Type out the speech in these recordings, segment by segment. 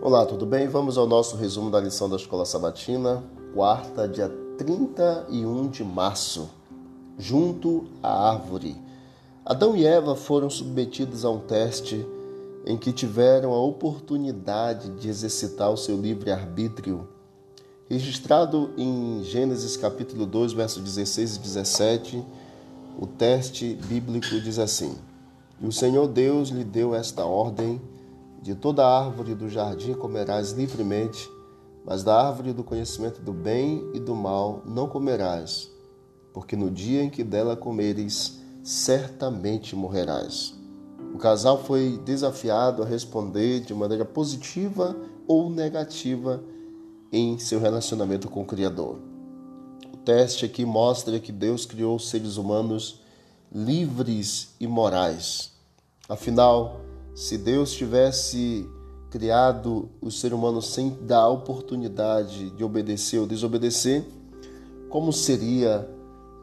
Olá, tudo bem? Vamos ao nosso resumo da lição da Escola Sabatina, quarta, dia 31 de março. Junto à árvore. Adão e Eva foram submetidos a um teste em que tiveram a oportunidade de exercitar o seu livre-arbítrio. Registrado em Gênesis capítulo 2, versos 16 e 17, o teste bíblico diz assim: E o Senhor Deus lhe deu esta ordem de toda árvore do jardim comerás livremente, mas da árvore do conhecimento do bem e do mal não comerás, porque no dia em que dela comeres, certamente morrerás. O casal foi desafiado a responder de maneira positiva ou negativa em seu relacionamento com o Criador. O teste aqui mostra que Deus criou seres humanos livres e morais. Afinal, se Deus tivesse criado o ser humano sem dar a oportunidade de obedecer ou desobedecer, como seria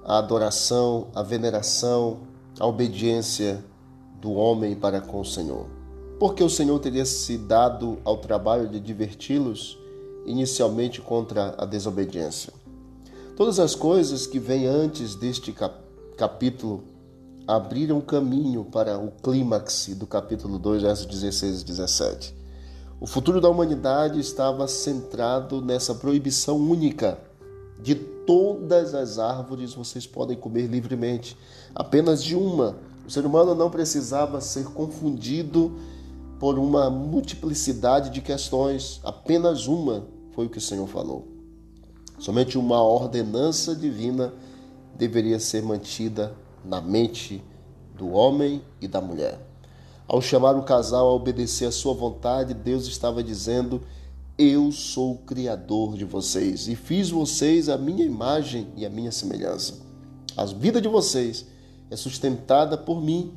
a adoração, a veneração, a obediência do homem para com o Senhor? Porque o Senhor teria se dado ao trabalho de diverti-los inicialmente contra a desobediência. Todas as coisas que vêm antes deste capítulo abriram caminho para o clímax do capítulo 2, versos 16 e 17. O futuro da humanidade estava centrado nessa proibição única. De todas as árvores vocês podem comer livremente, apenas de uma. O ser humano não precisava ser confundido por uma multiplicidade de questões, apenas uma foi o que o Senhor falou. Somente uma ordenança divina deveria ser mantida na mente do homem e da mulher. Ao chamar o casal a obedecer à sua vontade, Deus estava dizendo: Eu sou o Criador de vocês e fiz vocês a minha imagem e a minha semelhança. A vida de vocês é sustentada por mim,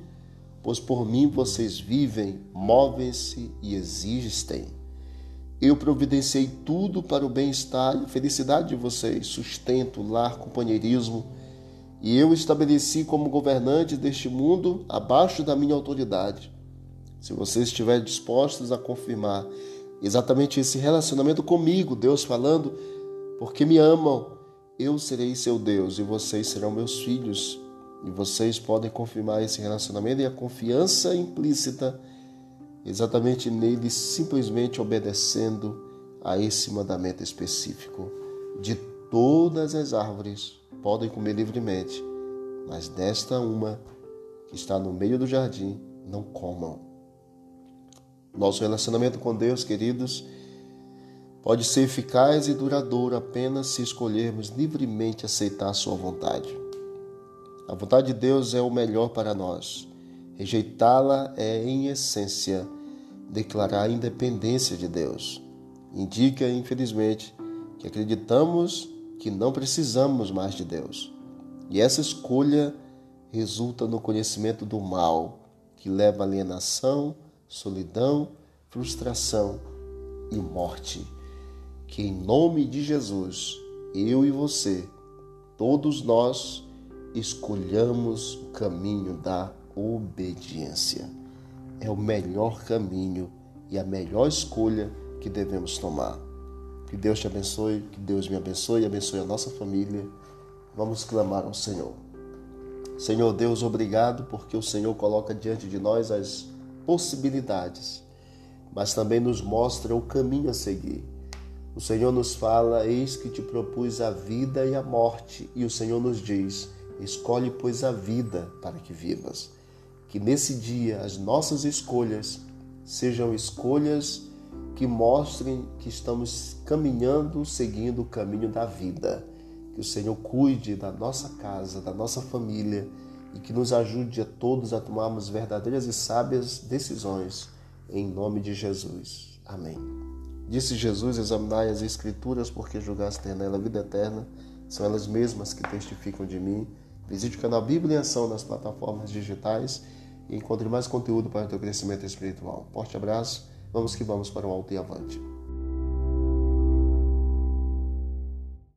pois por mim vocês vivem, movem-se e existem. Eu providenciei tudo para o bem-estar e felicidade de vocês: sustento, lar, companheirismo e eu estabeleci como governante deste mundo abaixo da minha autoridade. Se vocês estiverem dispostos a confirmar exatamente esse relacionamento comigo, Deus falando, porque me amam, eu serei seu Deus e vocês serão meus filhos. E vocês podem confirmar esse relacionamento e a confiança implícita exatamente nele, simplesmente obedecendo a esse mandamento específico de todas as árvores podem comer livremente, mas desta uma que está no meio do jardim, não comam. Nosso relacionamento com Deus, queridos, pode ser eficaz e duradouro apenas se escolhermos livremente aceitar Sua vontade. A vontade de Deus é o melhor para nós. Rejeitá-la é, em essência, declarar a independência de Deus. Indica, infelizmente, que acreditamos que não precisamos mais de Deus. E essa escolha resulta no conhecimento do mal, que leva alienação, solidão, frustração e morte. Que em nome de Jesus, eu e você, todos nós, escolhamos o caminho da obediência. É o melhor caminho e a melhor escolha que devemos tomar. Que Deus te abençoe, que Deus me abençoe e abençoe a nossa família. Vamos clamar ao Senhor. Senhor Deus, obrigado porque o Senhor coloca diante de nós as possibilidades, mas também nos mostra o caminho a seguir. O Senhor nos fala: Eis que te propus a vida e a morte, e o Senhor nos diz: Escolhe, pois, a vida para que vivas. Que nesse dia as nossas escolhas sejam escolhas que mostrem que estamos caminhando, seguindo o caminho da vida. Que o Senhor cuide da nossa casa, da nossa família e que nos ajude a todos a tomarmos verdadeiras e sábias decisões. Em nome de Jesus. Amém. Disse Jesus: Examinai as Escrituras, porque julgaste ter nela a vida eterna. São elas mesmas que testificam de mim. Visite o canal Bíblia em Ação nas plataformas digitais e encontre mais conteúdo para o teu crescimento espiritual. Forte abraço Vamos que vamos para o alto e avante.